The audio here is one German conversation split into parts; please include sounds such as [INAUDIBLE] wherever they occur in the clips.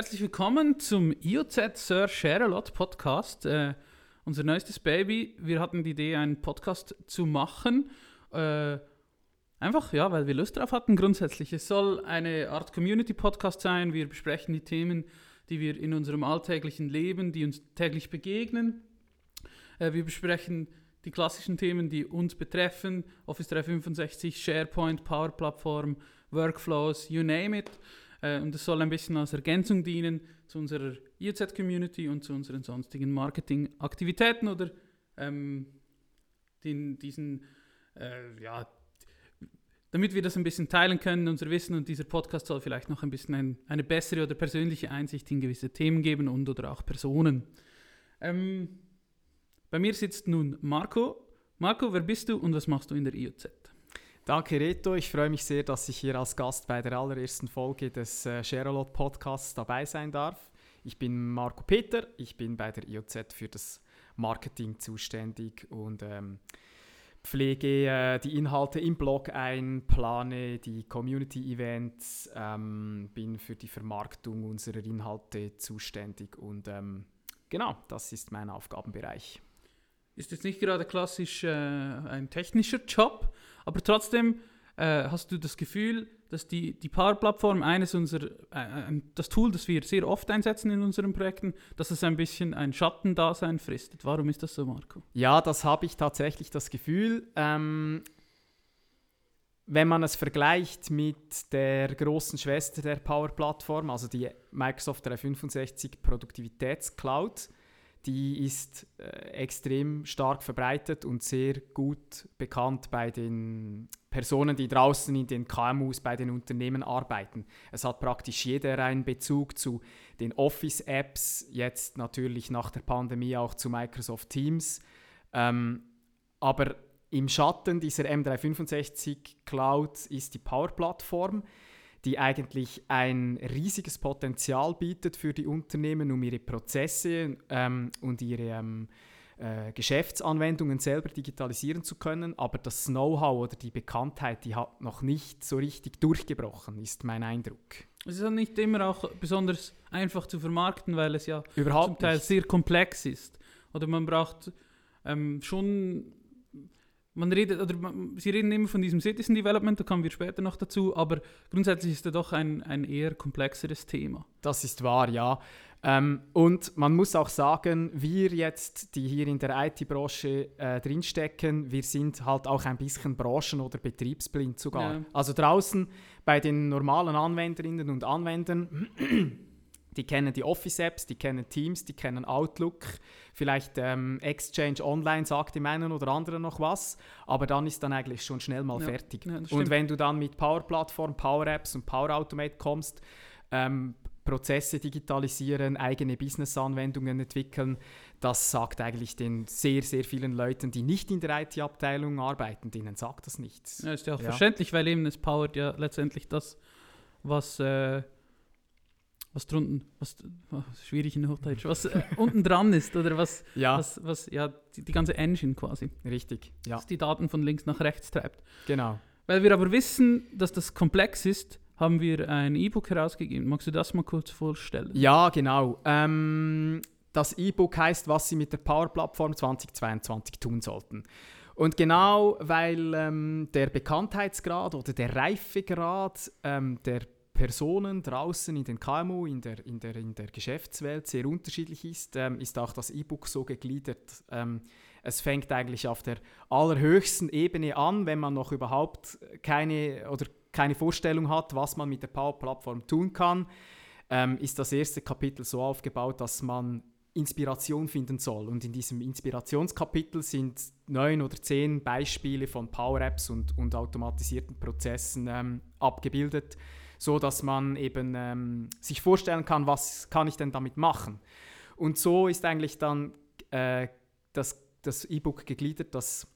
Herzlich willkommen zum IOZ Sir Share a Lot Podcast. Äh, unser neuestes Baby. Wir hatten die Idee, einen Podcast zu machen. Äh, einfach, ja, weil wir Lust drauf hatten grundsätzlich. Es soll eine Art Community-Podcast sein. Wir besprechen die Themen, die wir in unserem alltäglichen Leben, die uns täglich begegnen. Äh, wir besprechen die klassischen Themen, die uns betreffen. Office 365, SharePoint, Power Plattform, Workflows, you name it. Äh, und es soll ein bisschen als Ergänzung dienen zu unserer IoZ-Community und zu unseren sonstigen Marketingaktivitäten oder ähm, den, diesen, äh, ja, damit wir das ein bisschen teilen können, unser Wissen und dieser Podcast soll vielleicht noch ein bisschen ein, eine bessere oder persönliche Einsicht in gewisse Themen geben und oder auch Personen. Ähm, bei mir sitzt nun Marco. Marco, wer bist du und was machst du in der IoZ? Danke, Reto. Ich freue mich sehr, dass ich hier als Gast bei der allerersten Folge des äh, Sharelot Podcasts dabei sein darf. Ich bin Marco Peter, ich bin bei der IOZ für das Marketing zuständig und ähm, pflege äh, die Inhalte im Blog ein, plane die Community-Events, ähm, bin für die Vermarktung unserer Inhalte zuständig und ähm, genau, das ist mein Aufgabenbereich. Ist jetzt nicht gerade klassisch äh, ein technischer Job, aber trotzdem äh, hast du das Gefühl, dass die, die Power-Plattform eines unserer, äh, das Tool, das wir sehr oft einsetzen in unseren Projekten, dass es ein bisschen ein Schattendasein fristet. Warum ist das so, Marco? Ja, das habe ich tatsächlich das Gefühl. Ähm, wenn man es vergleicht mit der großen Schwester der Power-Plattform, also die Microsoft 365 Produktivitätscloud, die ist äh, extrem stark verbreitet und sehr gut bekannt bei den Personen, die draußen in den KMUs, bei den Unternehmen arbeiten. Es hat praktisch jeder einen Bezug zu den Office-Apps, jetzt natürlich nach der Pandemie auch zu Microsoft Teams. Ähm, aber im Schatten dieser M365 Cloud ist die Power-Plattform die eigentlich ein riesiges Potenzial bietet für die Unternehmen, um ihre Prozesse ähm, und ihre ähm, äh, Geschäftsanwendungen selber digitalisieren zu können. Aber das Know-how oder die Bekanntheit, die hat noch nicht so richtig durchgebrochen, ist mein Eindruck. Es ist ja nicht immer auch besonders einfach zu vermarkten, weil es ja Überhaupt zum Teil nicht. sehr komplex ist. Oder man braucht ähm, schon man redet, oder man, Sie reden immer von diesem Citizen Development, da kommen wir später noch dazu, aber grundsätzlich ist er doch ein, ein eher komplexeres Thema. Das ist wahr, ja. Ähm, und man muss auch sagen, wir jetzt, die hier in der IT-Branche äh, drinstecken, wir sind halt auch ein bisschen branchen- oder betriebsblind sogar. Ja. Also draußen bei den normalen Anwenderinnen und Anwendern die kennen die Office-Apps, die kennen Teams, die kennen Outlook. Vielleicht ähm, Exchange Online sagt dem einen oder anderen noch was, aber dann ist dann eigentlich schon schnell mal Ja, fertig. ja, und wenn du dann mit Power Plattform, Power Apps und Power Automate kommst, ähm, Prozesse digitalisieren, eigene Business-Anwendungen entwickeln, das sagt eigentlich den sehr, sehr vielen Leuten, die nicht in der IT-Abteilung arbeiten, denen sagt das nichts. Ja, ist ja auch Ja. verständlich, weil eben es powert ja letztendlich das, was, äh, was drunten, was, oh, schwierig in Hochdeutsch, was äh, unten dran ist oder was, Ja, was, was ja, die, die ganze Engine quasi, richtig. Ja, was die Daten von links nach rechts treibt. genau. Weil wir aber wissen, dass das komplex ist, haben wir ein E-Book herausgegeben. Magst du das mal kurz vorstellen? Ja, genau. Ähm, das E-Book heißt, was Sie mit der Power-Plattform 2022 tun sollten. Und genau weil ähm, der Bekanntheitsgrad oder der Reifegrad ähm, der Personen draußen in den KMU, in der, in der, in der Geschäftswelt sehr unterschiedlich ist, ähm, ist auch das E-Book so gegliedert. Ähm, es fängt eigentlich auf der allerhöchsten Ebene an, wenn man noch überhaupt keine oder keine Vorstellung hat, was man mit der Power-Plattform tun kann ähm, ist das erste Kapitel so aufgebaut, dass man Inspiration finden soll. Und in diesem Inspirationskapitel sind neun oder zehn Beispiele von Power-Apps und, und automatisierten Prozessen ähm, abgebildet, so dass man eben ähm, sich vorstellen kann, was kann ich denn damit machen. Und so ist eigentlich dann äh, das, das E-Book gegliedert, dass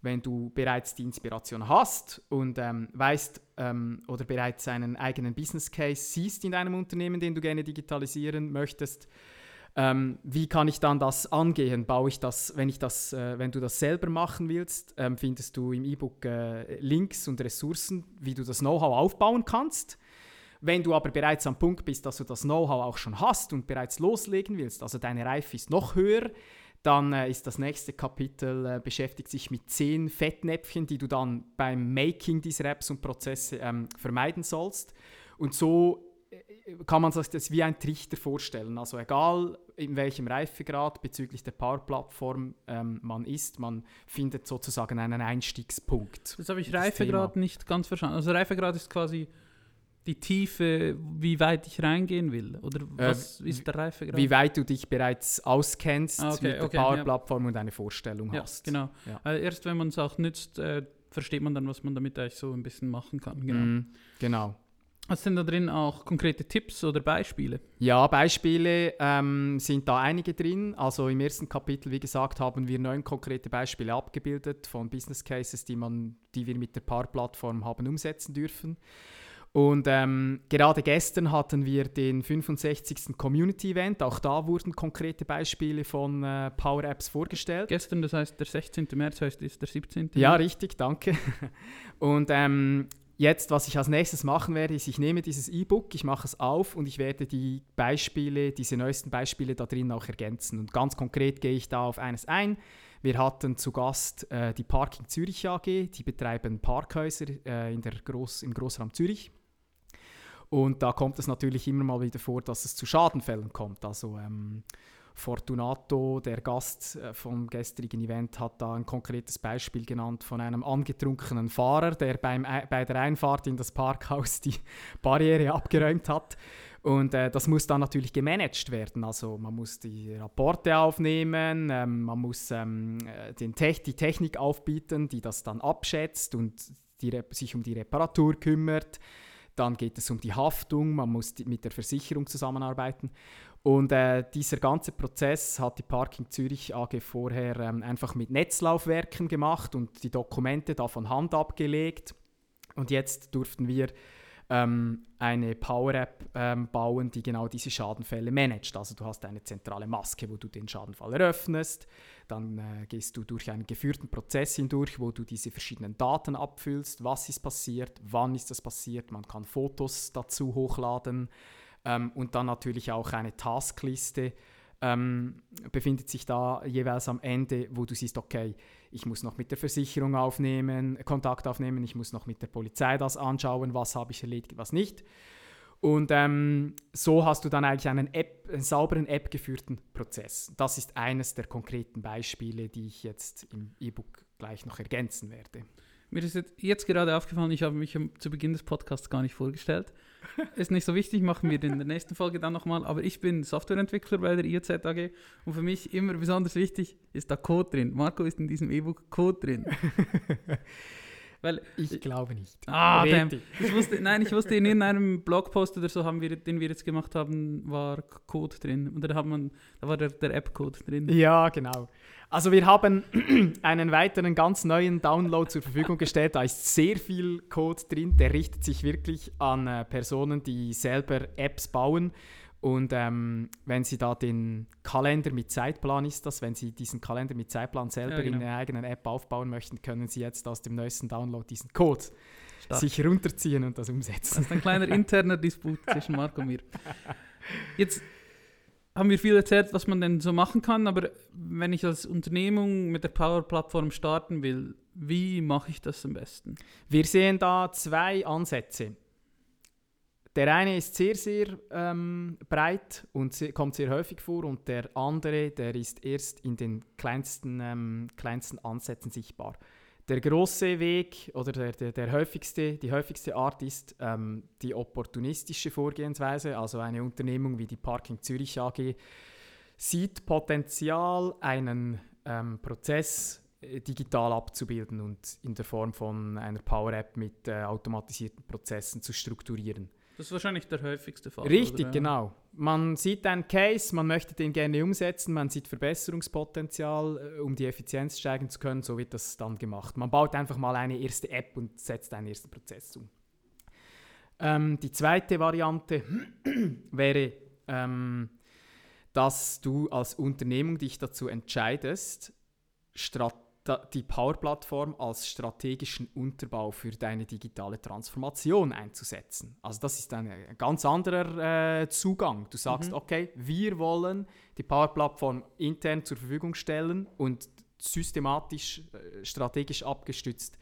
wenn du bereits die Inspiration hast und ähm, weißt ähm, oder bereits einen eigenen Business Case siehst in deinem Unternehmen, den du gerne digitalisieren möchtest, ähm, wie kann ich dann das angehen? Baue ich das, wenn ich das, äh, wenn du das selber machen willst, ähm, findest du im E-Book äh, Links und Ressourcen, wie du das Know-how aufbauen kannst. Wenn du aber bereits am Punkt bist, dass du das Know-how auch schon hast und bereits loslegen willst, also deine Reife ist noch höher, dann äh, ist das nächste Kapitel äh, beschäftigt sich mit zehn Fettnäpfchen, die du dann beim Making dieser Apps und Prozesse ähm, vermeiden sollst. Und so kann man sich das wie ein Trichter vorstellen. Also egal in welchem Reifegrad bezüglich der Power-Plattform ähm, man ist, man findet sozusagen einen Einstiegspunkt. Das habe ich Reifegrad nicht ganz verstanden. Also Reifegrad ist quasi die Tiefe, wie weit ich reingehen will? Oder äh, was äh, ist der Reifegrad? Wie weit du dich bereits auskennst ah, okay, mit der okay, Power-Plattform ja. und eine Vorstellung ja, hast. Genau. Ja. Also erst wenn man es auch nützt, äh, versteht man dann, was man damit eigentlich so ein bisschen machen kann. Genau. Mm, genau. Was sind da drin auch konkrete Tipps oder Beispiele? Ja, Beispiele ähm, sind da einige drin. Also im ersten Kapitel, wie gesagt, haben wir neun konkrete Beispiele abgebildet von Business Cases, die, man, die wir mit der Paar-Plattform haben umsetzen dürfen. Und ähm, gerade gestern hatten wir den 65. Community Event. Auch da wurden konkrete Beispiele von äh, Power Apps vorgestellt. Gestern, das heißt der 16. März, heißt ist der 17. Ja, richtig, danke. [LAUGHS] Und ähm, jetzt, was ich als nächstes machen werde, ist, ich nehme dieses E-Book, ich mache es auf und ich werde die Beispiele, diese neuesten Beispiele da drin auch ergänzen. Und ganz konkret gehe ich da auf eines ein. Wir hatten zu Gast äh, die Parking Zürich AG, die betreiben Parkhäuser äh, in der Groß, im Großraum Zürich. Und da kommt es natürlich immer mal wieder vor, dass es zu Schadenfällen kommt. Also ähm, Fortunato, der Gast äh, vom gestrigen Event, hat da ein konkretes Beispiel genannt von einem angetrunkenen Fahrer, der beim, bei der Einfahrt in das Parkhaus die [LAUGHS] Barriere abgeräumt hat. Und äh, das muss dann natürlich gemanagt werden. Also man muss die Rapporte aufnehmen, ähm, man muss ähm, äh, den Te die Technik aufbieten, die das dann abschätzt und sich um die Reparatur kümmert. Dann geht es um die Haftung, man muss die, mit der Versicherung zusammenarbeiten. Und äh, dieser ganze Prozess hat die Parking Zürich AG vorher ähm, einfach mit Netzlaufwerken gemacht und die Dokumente da von Hand abgelegt. Und jetzt durften wir ähm, eine Power-App ähm, bauen, die genau diese Schadenfälle managt. Also du hast eine zentrale Maske, wo du den Schadenfall eröffnest, dann äh, gehst du durch einen geführten Prozess hindurch, wo du diese verschiedenen Daten abfüllst, was ist passiert, wann ist das passiert, man kann Fotos dazu hochladen ähm, und dann natürlich auch eine Taskliste, ähm, befindet sich da jeweils am Ende, wo du siehst, okay, ich muss noch mit der Versicherung aufnehmen, Kontakt aufnehmen, ich muss noch mit der Polizei das anschauen, was habe ich erledigt, was nicht. Und ähm, so hast du dann eigentlich einen, App, einen sauberen App-geführten Prozess. Das ist eines der konkreten Beispiele, die ich jetzt im E-Book gleich noch ergänzen werde. Mir ist jetzt gerade aufgefallen, ich habe mich zu Beginn des Podcasts gar nicht vorgestellt. Ist nicht so wichtig, machen wir in der nächsten Folge dann nochmal. Aber ich bin Softwareentwickler bei der IOZ AG und für mich immer besonders wichtig ist da Code drin. Marco ist in diesem E-Book Code drin. [LAUGHS] Weil, ich glaube nicht. Ah, damn. Ich wusste, nein, ich wusste, in irgendeinem Blogpost oder so, haben wir, den wir jetzt gemacht haben, war Code drin. Und da, hat man, da war der, der App-Code drin. Ja, genau. Also wir haben [CLEARS THROAT] einen weiteren ganz neuen Download zur Verfügung gestellt. Da ist sehr viel Code drin. Der richtet sich wirklich an äh, Personen, die selber Apps bauen. Und ähm, wenn Sie da den Kalender mit Zeitplan ist das, wenn Sie diesen Kalender mit Zeitplan selber ja, genau. in Ihrer eigenen App aufbauen möchten, können Sie jetzt aus dem neuesten Download diesen Code Stark. sich runterziehen und das umsetzen. Das ist ein kleiner interner Disput [LAUGHS] zwischen Marco und mir. Jetzt haben wir viel erzählt, was man denn so machen kann, aber wenn ich als Unternehmung mit der Power-Plattform starten will, wie mache ich das am besten? Wir sehen da zwei Ansätze. Der eine ist sehr, sehr ähm, breit und sehr, kommt sehr häufig vor und der andere, der ist erst in den kleinsten, ähm, kleinsten Ansätzen sichtbar. Der große Weg oder der, der, der häufigste, die häufigste Art ist ähm, die opportunistische Vorgehensweise. Also eine Unternehmung wie die Parking Zürich AG sieht Potenzial, einen ähm, Prozess äh, digital abzubilden und in der Form von einer Power App mit äh, automatisierten Prozessen zu strukturieren. Das ist wahrscheinlich der häufigste Fall. Richtig, oder? genau. Man sieht einen Case, man möchte den gerne umsetzen, man sieht Verbesserungspotenzial, äh, um die Effizienz steigen zu können, so wird das dann gemacht. Man baut einfach mal eine erste App und setzt einen ersten Prozess um. Ähm, die zweite Variante [CLEARS THROAT] wäre, ähm, dass du als Unternehmung dich dazu entscheidest, Strategien die Power-Plattform als strategischen Unterbau für deine digitale Transformation einzusetzen. Also das ist ein ganz anderer äh, Zugang. Du sagst, Mhm. okay, wir wollen die Power-Plattform intern zur Verfügung stellen und systematisch, äh, strategisch abgestützt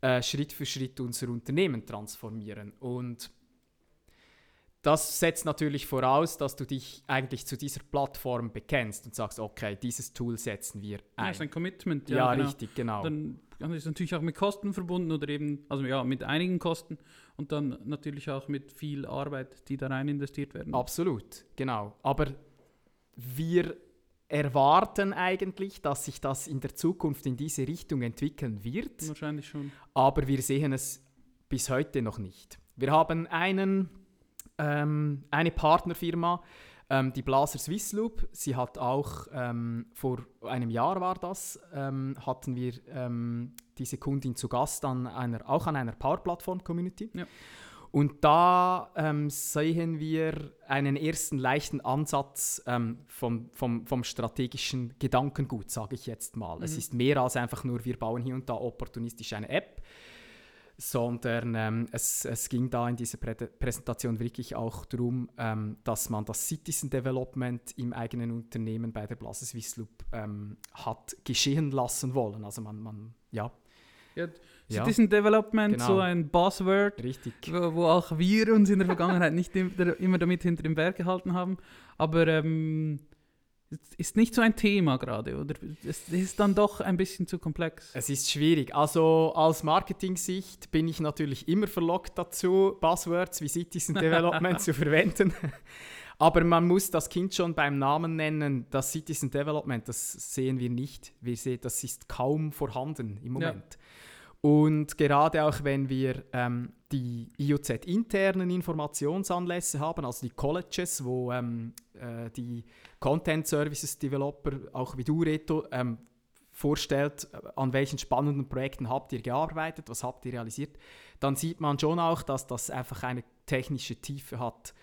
äh, Schritt für Schritt unser Unternehmen transformieren. Und das setzt natürlich voraus, dass du dich eigentlich zu dieser Plattform bekennst und sagst, okay, dieses Tool setzen wir Ja, ein. ist ein Commitment. Ja, Ja, genau. richtig, genau. Dann dann ist es natürlich auch mit Kosten verbunden oder eben, also ja, mit einigen Kosten und dann natürlich auch mit viel Arbeit, die da rein investiert werden. Absolut, genau. Aber wir erwarten eigentlich, dass sich das in der Zukunft in diese Richtung entwickeln wird, Wahrscheinlich schon. aber wir sehen es bis heute noch nicht. Wir haben einen, ähm, eine Partnerfirma, ähm, die Blaser Swiss Loop. Sie hat auch ähm, vor einem Jahr war das, ähm, hatten wir ähm, diese Kundin zu Gast an einer, auch an einer Power-Plattform-Community. Ja. Und da ähm, sehen wir einen ersten leichten Ansatz ähm, vom, vom, vom strategischen Gedankengut, sage ich jetzt mal. Es Mhm. ist mehr als einfach nur, wir bauen hier und da opportunistisch eine App, sondern ähm, es, es ging da in dieser Prä Präsentation wirklich auch darum, ähm, dass man das Citizen Development im eigenen Unternehmen bei der Blase Swiss Loop ähm, hat geschehen lassen wollen. Also man, man ja, Ja, Ja. Citizen Development, Genau. so ein Buzzword, richtig. wo, wo auch wir uns in der Vergangenheit nicht immer damit hinter dem Berg gehalten haben. Aber ähm, ist nicht so ein Thema gerade, oder? Es ist dann doch ein bisschen zu komplex. Es ist schwierig. Also aus Marketing-Sicht bin ich natürlich immer verlockt dazu, Buzzwords wie Citizen Development [LAUGHS] zu verwenden. Aber man muss das Kind schon beim Namen nennen. Das Citizen Development, das sehen wir nicht. Wir sehen, das ist kaum vorhanden im Ja. Und gerade auch wenn wir ähm, die IOZ-internen Informationsanlässe haben, also die Colleges, wo ähm, äh, die Content Services Developer, auch wie du, Reto, ähm, vorstellt, äh, an welchen spannenden Projekten habt ihr gearbeitet, was habt ihr realisiert, dann sieht man schon auch, dass das einfach eine technische Tiefe hat.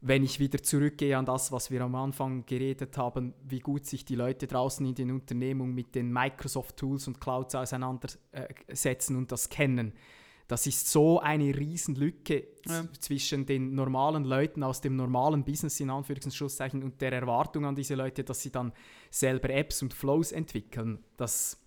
Wenn ich wieder zurückgehe an das, was wir am Anfang geredet haben, wie gut sich die Leute draußen in den Unternehmungen mit den Microsoft-Tools und Clouds auseinandersetzen und das kennen. Das ist so eine Riesenlücke Ja. zwischen den normalen Leuten aus dem normalen Business in Anführungszeichen und der Erwartung an diese Leute, dass sie dann selber Apps und Flows entwickeln. Das,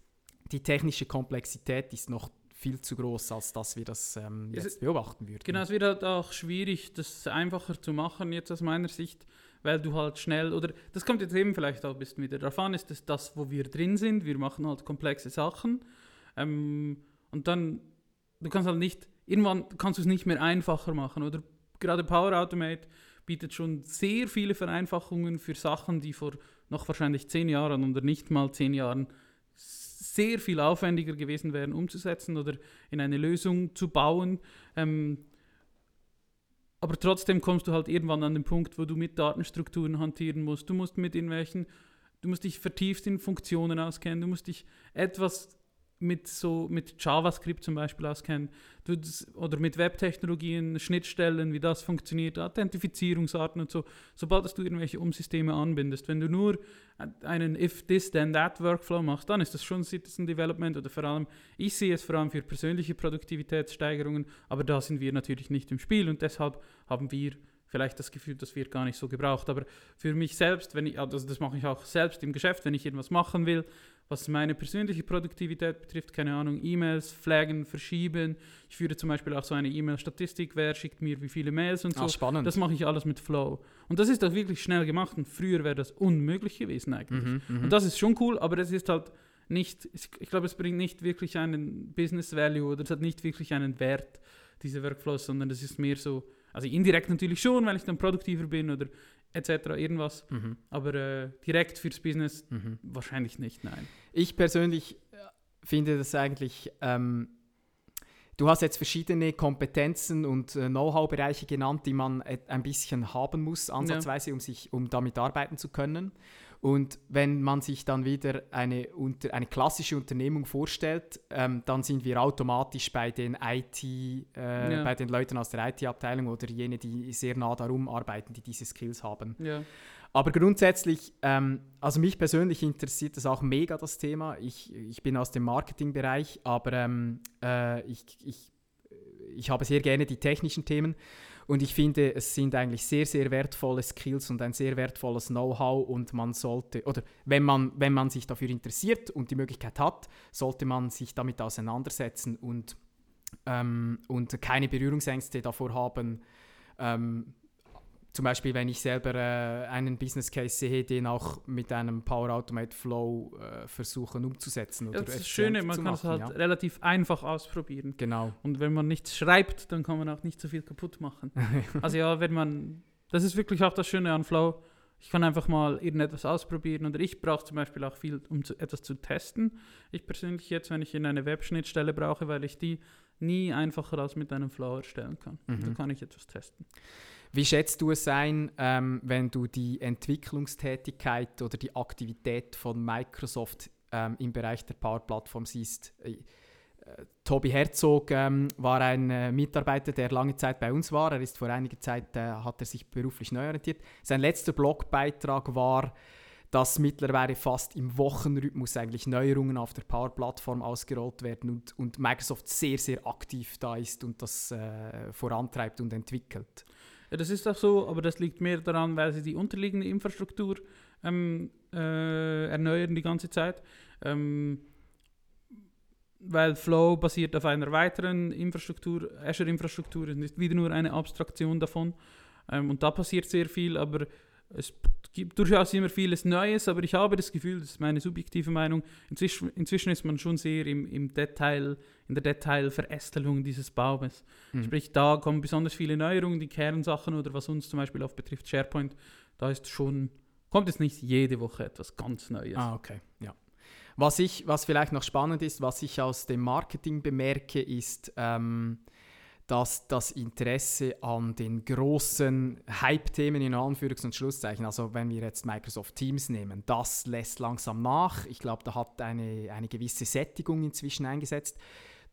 die technische Komplexität ist noch viel zu groß, als dass wir das ähm, Es jetzt beobachten würden. Genau, es wird halt auch schwierig, das einfacher zu machen, jetzt aus meiner Sicht, weil du halt schnell, oder das kommt jetzt eben vielleicht auch ein bisschen wieder darauf an, ist das das, wo wir drin sind, wir machen halt komplexe Sachen ähm, und dann, du kannst halt nicht, irgendwann kannst du es nicht mehr einfacher machen, oder gerade Power Automate bietet schon sehr viele Vereinfachungen für Sachen, die vor noch wahrscheinlich zehn Jahren oder nicht mal zehn Jahren sehr viel aufwendiger gewesen wären umzusetzen oder in eine Lösung zu bauen. Ähm, aber trotzdem kommst du halt irgendwann an den Punkt, wo du mit Datenstrukturen hantieren musst. Du musst mit irgendwelchen, du musst dich vertieft in Funktionen auskennen, du musst dich etwas mit so mit JavaScript zum Beispiel das, oder mit Webtechnologien, Schnittstellen, wie das funktioniert, Authentifizierungsarten und so. Sobald dass du irgendwelche Umsysteme anbindest, wenn du nur einen if this then that Workflow machst, dann ist das schon Citizen Development oder vor allem ich sehe es vor allem für persönliche Produktivitätssteigerungen, aber da sind wir natürlich nicht im Spiel und deshalb haben wir vielleicht das Gefühl, das wird gar nicht so gebraucht. Aber für mich selbst, wenn ich, also das mache ich auch selbst im Geschäft, wenn ich irgendwas machen will, was meine persönliche Produktivität betrifft, keine Ahnung, E-Mails, flaggen, verschieben. Ich führe zum Beispiel auch so eine E-Mail-Statistik, wer schickt mir wie viele Mails und so. Ah, spannend. Das mache ich alles mit Flow. Und das ist auch wirklich schnell gemacht und früher wäre das unmöglich gewesen eigentlich. Mhm, mhm. Und das ist schon cool, aber es ist halt nicht, ich glaube, es bringt nicht wirklich einen Business Value oder es hat nicht wirklich einen Wert, diese Workflows, sondern es ist mehr so, also indirekt natürlich schon, weil ich dann produktiver bin oder etc. irgendwas, Mhm, aber äh, direkt fürs Business mhm. wahrscheinlich nicht, nein. Ich persönlich äh, finde das eigentlich, ähm, du hast jetzt verschiedene Kompetenzen und äh, Know-how-Bereiche genannt, die man et- ein bisschen haben muss, ansatzweise, um, sich, um damit arbeiten zu können. Und wenn man sich dann wieder eine, unter, eine klassische Unternehmung vorstellt, ähm, dann sind wir automatisch bei den IT, äh, Ja. bei den Leuten aus der IT-Abteilung oder jene, die sehr nah darum arbeiten, die diese Skills haben. Ja, Aber grundsätzlich, ähm, also mich persönlich interessiert das auch mega, das Thema. Ich, ich bin aus dem Marketingbereich, aber ähm, äh, ich, ich, ich habe sehr gerne die technischen Themen. Und ich finde, es sind eigentlich sehr, sehr wertvolle Skills und ein sehr wertvolles Know-how und man sollte, oder wenn man, wenn man sich dafür interessiert und die Möglichkeit hat, sollte man sich damit auseinandersetzen und, ähm, und keine Berührungsängste davor haben, ähm, zum Beispiel, wenn ich selber äh, einen Business Case sehe, den auch mit einem Power Automate Flow äh, versuchen umzusetzen. Oder ja, das ist das Schöne, man kann es halt ja. relativ einfach ausprobieren. Genau. Und wenn man nichts schreibt, dann kann man auch nicht so viel kaputt machen. [LAUGHS] also ja, wenn man, das ist wirklich auch das Schöne an Flow. Ich kann einfach mal irgendetwas ausprobieren oder ich brauche zum Beispiel auch viel, um zu, etwas zu testen. Ich persönlich jetzt, wenn ich in eine Webschnittstelle brauche, weil ich die nie einfacher als mit einem Flow erstellen kann. Mhm. Da kann ich etwas testen. Wie schätzt du es ein, ähm, wenn du die Entwicklungstätigkeit oder die Aktivität von Microsoft ähm, im Bereich der Power Plattform siehst? Äh, Tobi Herzog ähm, war ein äh, Mitarbeiter, der lange Zeit bei uns war. Er ist vor einiger Zeit, äh, hat er sich beruflich neu orientiert. Sein letzter Blogbeitrag war, dass mittlerweile fast im Wochenrhythmus eigentlich Neuerungen auf der Power-Plattform ausgerollt werden und, und, Microsoft sehr, sehr aktiv da ist und das äh, vorantreibt und entwickelt. Ja, das ist auch so, aber das liegt mehr daran, weil sie die unterliegende Infrastruktur ähm, äh, erneuern die ganze Zeit. Ähm, weil Flow basiert auf einer weiteren Infrastruktur, Azure-Infrastruktur ist wieder nur eine Abstraktion davon. Ähm, und da passiert sehr viel, aber es gibt durchaus immer vieles Neues, aber ich habe das Gefühl, das ist meine subjektive Meinung, inzwischen, inzwischen ist man schon sehr im, im Detail, in der Detailverästelung dieses Baumes. Mhm. Sprich, da kommen besonders viele Neuerungen, die Kernsachen oder was uns zum Beispiel auch betrifft, SharePoint, da ist schon, kommt es nicht jede Woche etwas ganz Neues. Ah, okay, ja. Was, ich, was vielleicht noch spannend ist, was ich aus dem Marketing bemerke, ist, ähm, dass das Interesse an den großen Hype-Themen in Anführungs- und Schlusszeichen, also wenn wir jetzt Microsoft Teams nehmen, das lässt langsam nach. Ich glaube, da hat eine, eine gewisse Sättigung inzwischen eingesetzt.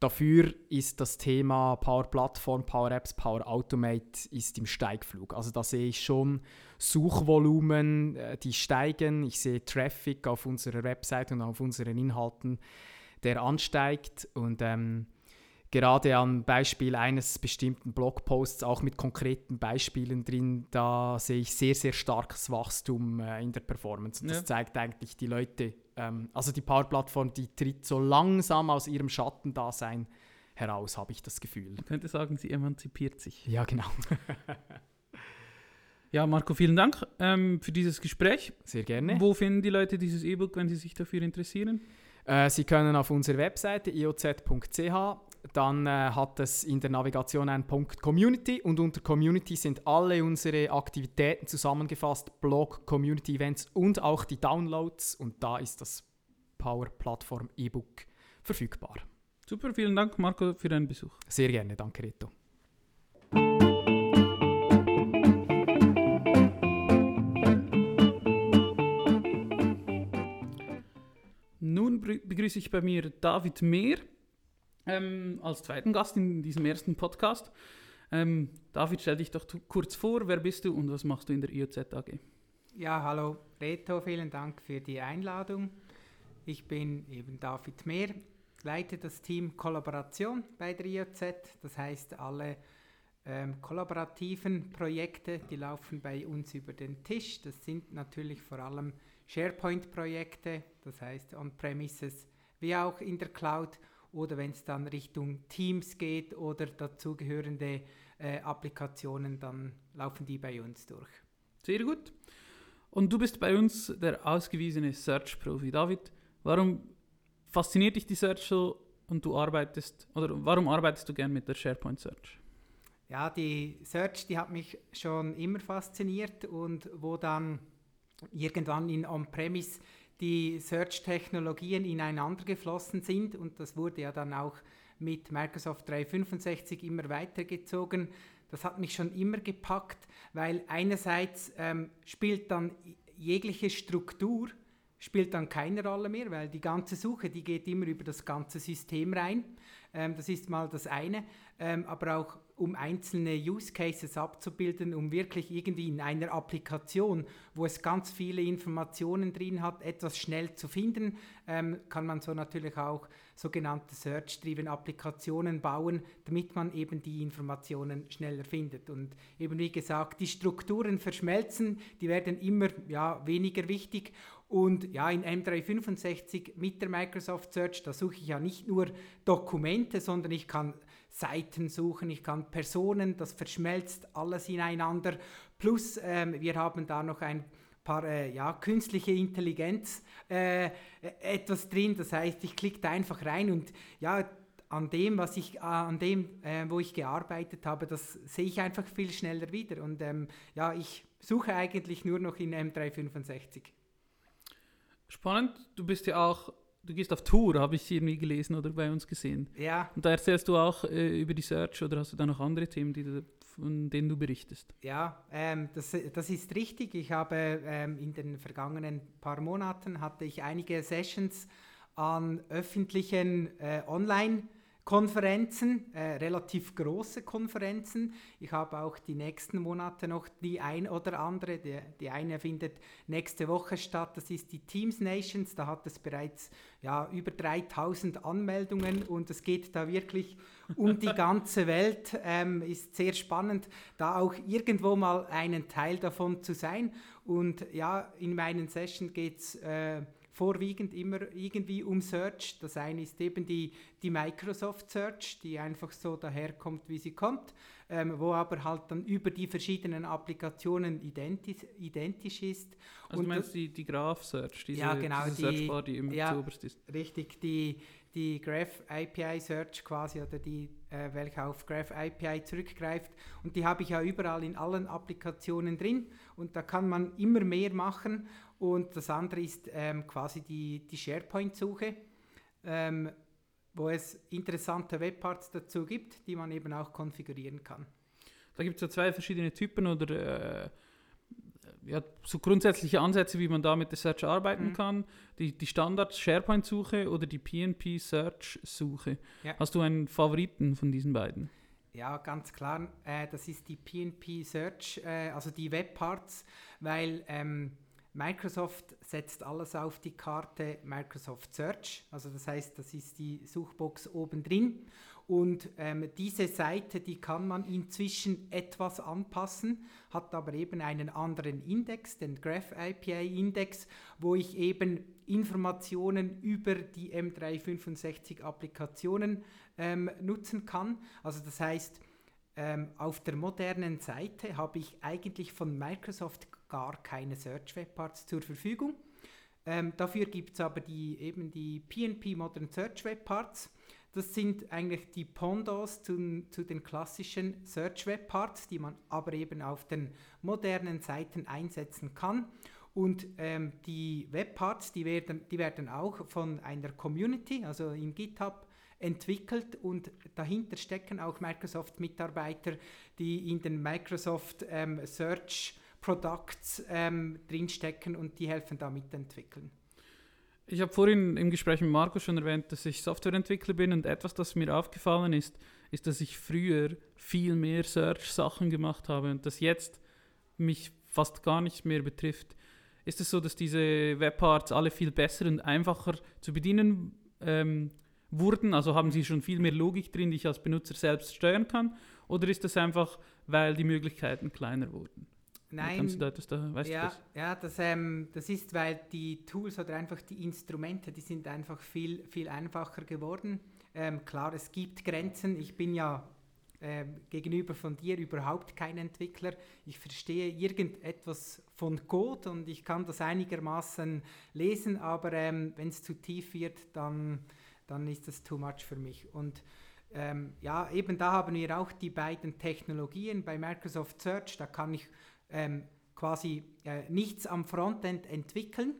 Dafür ist das Thema Power Plattform, Power Apps, Power Automate ist im Steigflug. Also da sehe ich schon Suchvolumen, äh, die steigen. Ich sehe Traffic auf unserer Website und auf unseren Inhalten, der ansteigt und ähm, gerade am Beispiel eines bestimmten Blogposts, auch mit konkreten Beispielen drin, da sehe ich sehr, sehr starkes Wachstum äh, in der Performance. Und das ja. zeigt eigentlich die Leute, ähm, also die Power-Plattform, die tritt so langsam aus ihrem Schattendasein heraus, habe ich das Gefühl. Man könnte sagen, sie emanzipiert sich. Ja, genau. [LAUGHS] ja, Marco, vielen Dank ähm, für dieses Gespräch. Sehr gerne. Wo finden die Leute dieses E-Book, wenn sie sich dafür interessieren? Äh, sie können auf unserer Webseite ioz.ch dann äh, hat es in der Navigation einen Punkt Community und unter Community sind alle unsere Aktivitäten zusammengefasst, Blog, Community Events und auch die Downloads und da ist das Power Plattform E-Book verfügbar. Super, vielen Dank Marco für deinen Besuch. Sehr gerne, danke Reto. Nun begrüße ich bei mir David Mehr ähm, als zweiten Gast in diesem ersten Podcast. Ähm, David, stell dich doch kurz vor, wer bist du und was machst du in der IOZ AG? Ja, hallo Reto, vielen Dank für die Einladung. Ich bin eben David Mehr, leite das Team Kollaboration bei der IOZ. Das heißt, alle ähm, kollaborativen Projekte, die laufen bei uns über den Tisch. Das sind natürlich vor allem SharePoint-Projekte, das heißt On-Premises wie auch in der Cloud oder wenn es dann Richtung Teams geht oder dazugehörende äh, Applikationen, dann laufen die bei uns durch. Sehr gut. Und du bist bei uns der ausgewiesene Search-Profi. David, warum fasziniert dich die Search so und du arbeitest, oder warum arbeitest du gern mit der SharePoint Search? Ja, die Search, die hat mich schon immer fasziniert und wo dann irgendwann in On-Premise die Search-Technologien ineinander geflossen sind und das wurde ja dann auch mit Microsoft 365 immer weitergezogen. Das hat mich schon immer gepackt, weil einerseits ähm, spielt dann jegliche Struktur spielt dann keine Rolle mehr, weil die ganze Suche, die geht immer über das ganze System rein. Ähm, das ist mal das eine. Ähm, aber auch um einzelne Use Cases abzubilden, um wirklich irgendwie in einer Applikation, wo es ganz viele Informationen drin hat, etwas schnell zu finden, ähm, kann man so natürlich auch sogenannte Search-Driven Applikationen bauen, damit man eben die Informationen schneller findet. Und eben wie gesagt, die Strukturen verschmelzen, die werden immer ja, weniger wichtig und ja, in M365 mit der Microsoft Search, da suche ich ja nicht nur Dokumente, sondern ich kann Seiten suchen, ich kann Personen, das verschmelzt alles ineinander. Plus ähm, wir haben da noch ein paar äh, ja, künstliche Intelligenz äh, etwas drin. Das heißt, ich klicke da einfach rein und ja, an dem, was ich, äh, an dem, äh, wo ich gearbeitet habe, das sehe ich einfach viel schneller wieder. Und ähm, ja, ich suche eigentlich nur noch in M365. Spannend, du bist ja auch, du gehst auf Tour, habe ich irgendwie gelesen oder bei uns gesehen. Ja. Und da erzählst du auch äh, über die Search oder hast du da noch andere Themen, du, von denen du berichtest? Ja, ähm, das, das ist richtig. Ich habe ähm, in den vergangenen paar Monaten hatte ich einige Sessions an öffentlichen äh, Online- Konferenzen, äh, relativ große Konferenzen. Ich habe auch die nächsten Monate noch die ein oder andere. Die, die eine findet nächste Woche statt. Das ist die Teams Nations. Da hat es bereits ja, über 3000 Anmeldungen und es geht da wirklich um die ganze Welt. Ähm, ist sehr spannend, da auch irgendwo mal einen Teil davon zu sein. Und ja, in meinen Sessions geht es. Äh, vorwiegend immer irgendwie um Search. Das eine ist eben die, die Microsoft Search, die einfach so daherkommt, wie sie kommt, ähm, wo aber halt dann über die verschiedenen Applikationen identisch, identisch ist. Also Und du meinst die, die Graph Search, diese, Ja, genau, diese die- Searchbar, die immer ja. zuoberst ist. Richtig, die, die Graph API Search quasi oder die, äh, welche auf Graph API zurückgreift. Und die habe ich ja überall in allen Applikationen drin und da kann man immer mehr machen. Und das andere ist ähm, quasi die, die SharePoint-Suche, ähm, wo es interessante Webparts dazu gibt, die man eben auch konfigurieren kann. Da gibt es ja zwei verschiedene Typen oder äh, ja, so grundsätzliche Ansätze, wie man da mit der Search arbeiten Mhm. kann. Die, die Standard-SharePoint-Suche oder die PNP-Search-Suche. Ja. Hast du einen Favoriten von diesen beiden? Ja, ganz klar, äh, das ist die PNP Search, äh, also die Webparts, weil ähm, Microsoft setzt alles auf die Karte Microsoft Search, also das heißt, das ist die Suchbox oben drin und ähm, diese Seite, die kann man inzwischen etwas anpassen, hat aber eben einen anderen Index, den Graph API Index, wo ich eben Informationen über die M365 Applikationen ähm, nutzen kann. Also das heißt, ähm, auf der modernen Seite habe ich eigentlich von Microsoft gar keine Search Webparts zur Verfügung. Ähm, dafür gibt es aber die, eben die PNP Modern Search Webparts. Das sind eigentlich die Pondos zu, zu den klassischen Search Webparts, die man aber eben auf den modernen Seiten einsetzen kann. Und ähm, die Webparts, die werden, die werden auch von einer Community, also in GitHub, entwickelt und dahinter stecken auch Microsoft-Mitarbeiter, die in den Microsoft ähm, Search Products ähm, drinstecken und die helfen da mitentwickeln. Ich habe vorhin im Gespräch mit Marco schon erwähnt, dass ich Softwareentwickler bin und etwas, das mir aufgefallen ist, ist, dass ich früher viel mehr Search-Sachen gemacht habe und das jetzt mich fast gar nicht mehr betrifft. Ist es so, dass diese Webparts alle viel besser und einfacher zu bedienen ähm, wurden? Also haben sie schon viel mehr Logik drin, die ich als Benutzer selbst steuern kann? Oder ist das einfach, weil die Möglichkeiten kleiner wurden? Du da da, weißt ja, du das? ja das, ähm, das ist, weil die Tools oder einfach die Instrumente, die sind einfach viel, viel einfacher geworden. Ähm, klar, es gibt Grenzen. Ich bin ja ähm, gegenüber von dir überhaupt kein Entwickler. Ich verstehe irgendetwas von Code und ich kann das einigermaßen lesen, aber ähm, wenn es zu tief wird, dann, dann ist das too much für mich. Und ähm, ja, eben da haben wir auch die beiden Technologien bei Microsoft Search. Da kann ich ähm, quasi äh, nichts am Frontend entwickeln.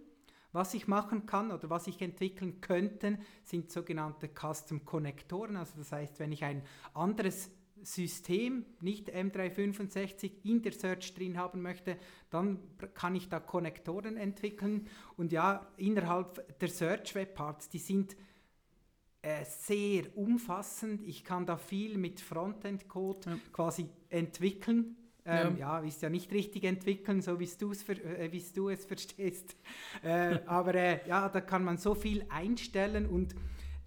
Was ich machen kann oder was ich entwickeln könnte, sind sogenannte Custom Konnektoren. Also das heißt, wenn ich ein anderes System, nicht M365, in der Search drin haben möchte, dann kann ich da Konnektoren entwickeln. Und ja, innerhalb der Search Webparts, die sind äh, sehr umfassend. Ich kann da viel mit Frontend-Code ja. quasi entwickeln. Ähm, ja. ja, ist ja nicht richtig entwickeln, so wie äh, du es verstehst. [LAUGHS] Äh, aber äh, ja, da kann man so viel einstellen und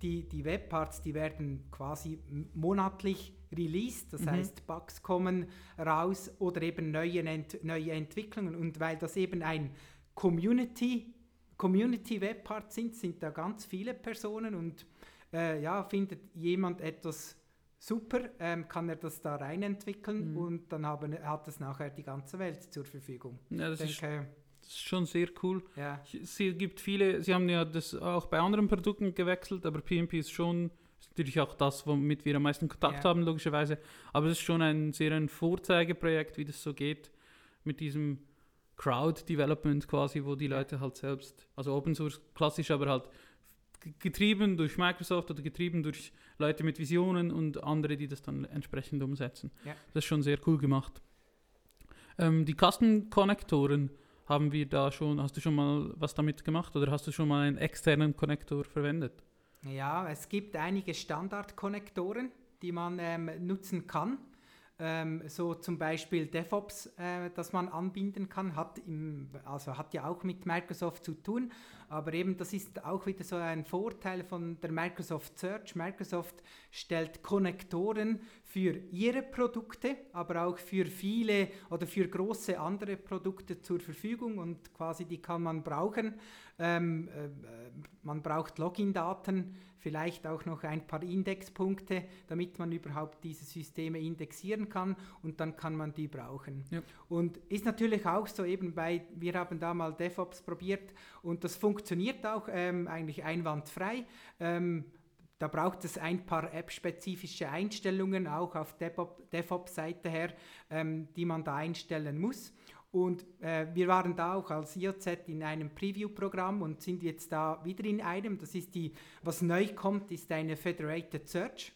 die, die Webparts, die werden quasi monatlich released, das mhm. heißt Bugs kommen raus oder eben neue, Ent neue Entwicklungen und weil das eben ein Community, Community Webpart sind, sind da ganz viele Personen und äh, ja, findet jemand etwas super, ähm, kann er das da rein entwickeln mhm. und dann haben, hat es nachher die ganze Welt zur Verfügung. Ja, das, denke, ist, das ist schon sehr cool. Ja. Sie gibt viele, Sie haben ja das auch bei anderen Produkten gewechselt, aber PMP ist schon ist natürlich auch das, womit wir am meisten Kontakt ja. haben, logischerweise. Aber es ist schon ein sehr ein Vorzeigeprojekt, wie das so geht mit diesem Crowd-Development quasi, wo die Leute halt selbst, also Open Source klassisch, aber halt getrieben durch Microsoft oder getrieben durch Leute mit Visionen und andere, die das dann entsprechend umsetzen. Ja. Das ist schon sehr cool gemacht. Ähm, die Custom-Konnektoren haben wir da schon, hast du schon mal was damit gemacht oder hast du schon mal einen externen Konnektor verwendet? Ja, es gibt einige Standard-Konnektoren, die man ähm, nutzen kann ähm, so zum Beispiel DevOps, äh, das man anbinden kann, hat, im, also hat ja auch mit Microsoft zu tun, aber eben das ist auch wieder so ein Vorteil von der Microsoft Search. Microsoft stellt Konnektoren für ihre Produkte, aber auch für viele oder für große andere Produkte zur Verfügung und quasi die kann man brauchen. Ähm, äh, man braucht Login-Daten, vielleicht auch noch ein paar Indexpunkte, damit man überhaupt diese Systeme indexieren kann und dann kann man die brauchen. Ja. Und ist natürlich auch so eben bei, wir haben da mal DevOps probiert und das funktioniert auch ähm, eigentlich einwandfrei. Ähm, da braucht es ein paar app-spezifische Einstellungen, auch auf DevOps-Seite her, ähm, die man da einstellen muss. Und äh, wir waren da auch als IOZ in einem Preview-Programm und sind jetzt da wieder in einem. Das ist die, was neu kommt, ist eine Federated Search.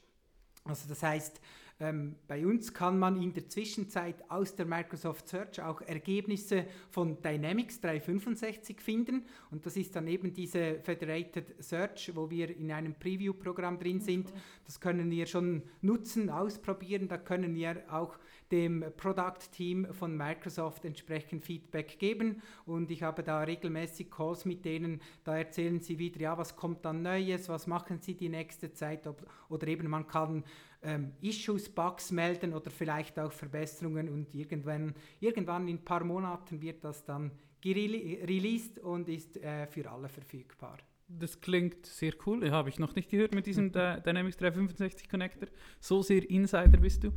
Also das heißt, ähm, bei uns kann man in der Zwischenzeit aus der Microsoft Search auch Ergebnisse von Dynamics 365 finden und das ist dann eben diese Federated Search, wo wir in einem Preview-Programm drin sind. Das können wir schon nutzen, ausprobieren, da können wir auch dem Product-Team von Microsoft entsprechend Feedback geben und ich habe da regelmäßig Calls mit denen, da erzählen sie wieder, ja, was kommt dann Neues, was machen sie die nächste Zeit oder eben man kann ähm, Issues, Bugs melden oder vielleicht auch Verbesserungen und irgendwann, irgendwann in ein paar Monaten wird das dann released und ist äh, für alle verfügbar. Das klingt sehr cool. Habe ich noch nicht gehört mit diesem Dynamics 365 Connector. So sehr Insider bist du.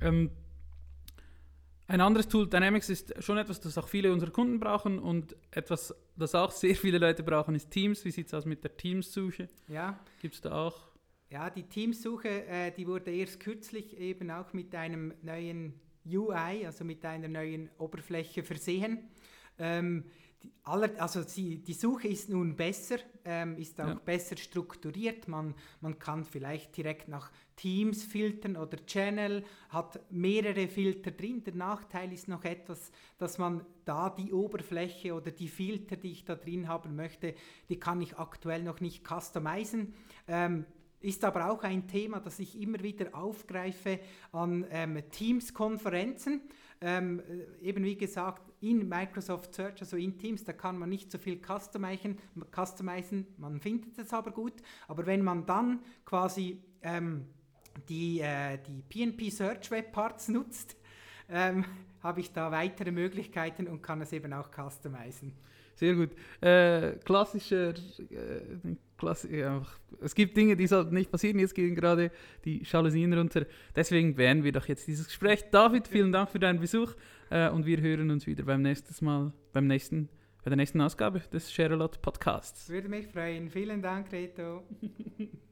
Ähm, ein anderes Tool, Dynamics, ist schon etwas, das auch viele unserer Kunden brauchen und etwas, das auch sehr viele Leute brauchen, ist Teams. Wie sieht es aus mit der Teams-Suche? Ja. Gibt es da auch? Ja, die Teamsuche, äh, die wurde erst kürzlich eben auch mit einem neuen UI, also mit einer neuen Oberfläche versehen. Ähm, die, aller, also sie, die Suche ist nun besser, ähm, ist auch ja. besser strukturiert. Man, man kann vielleicht direkt nach Teams filtern oder Channel, hat mehrere Filter drin. Der Nachteil ist noch etwas, dass man da die Oberfläche oder die Filter, die ich da drin haben möchte, die kann ich aktuell noch nicht customizen. Ähm, ist aber auch ein Thema, das ich immer wieder aufgreife an ähm, Teams-Konferenzen. Ähm, äh, eben wie gesagt, in Microsoft Search, also in Teams, da kann man nicht so viel customizen, customizen man findet es aber gut. Aber wenn man dann quasi ähm, die, äh, die PNP Search Web Parts nutzt, [LAUGHS] ähm, habe ich da weitere Möglichkeiten und kann es eben auch customizen. Sehr gut. Äh, klassischer, äh, Klassi ja, es gibt Dinge, die sollten nicht passieren. Jetzt gehen gerade die Jalousien runter. Deswegen beenden wir doch jetzt dieses Gespräch. David, vielen Dank für deinen Besuch äh, und wir hören uns wieder beim nächsten Mal, beim nächsten, bei der nächsten Ausgabe des Sherlock Podcasts. Würde mich freuen. Vielen Dank, Reto. [LAUGHS]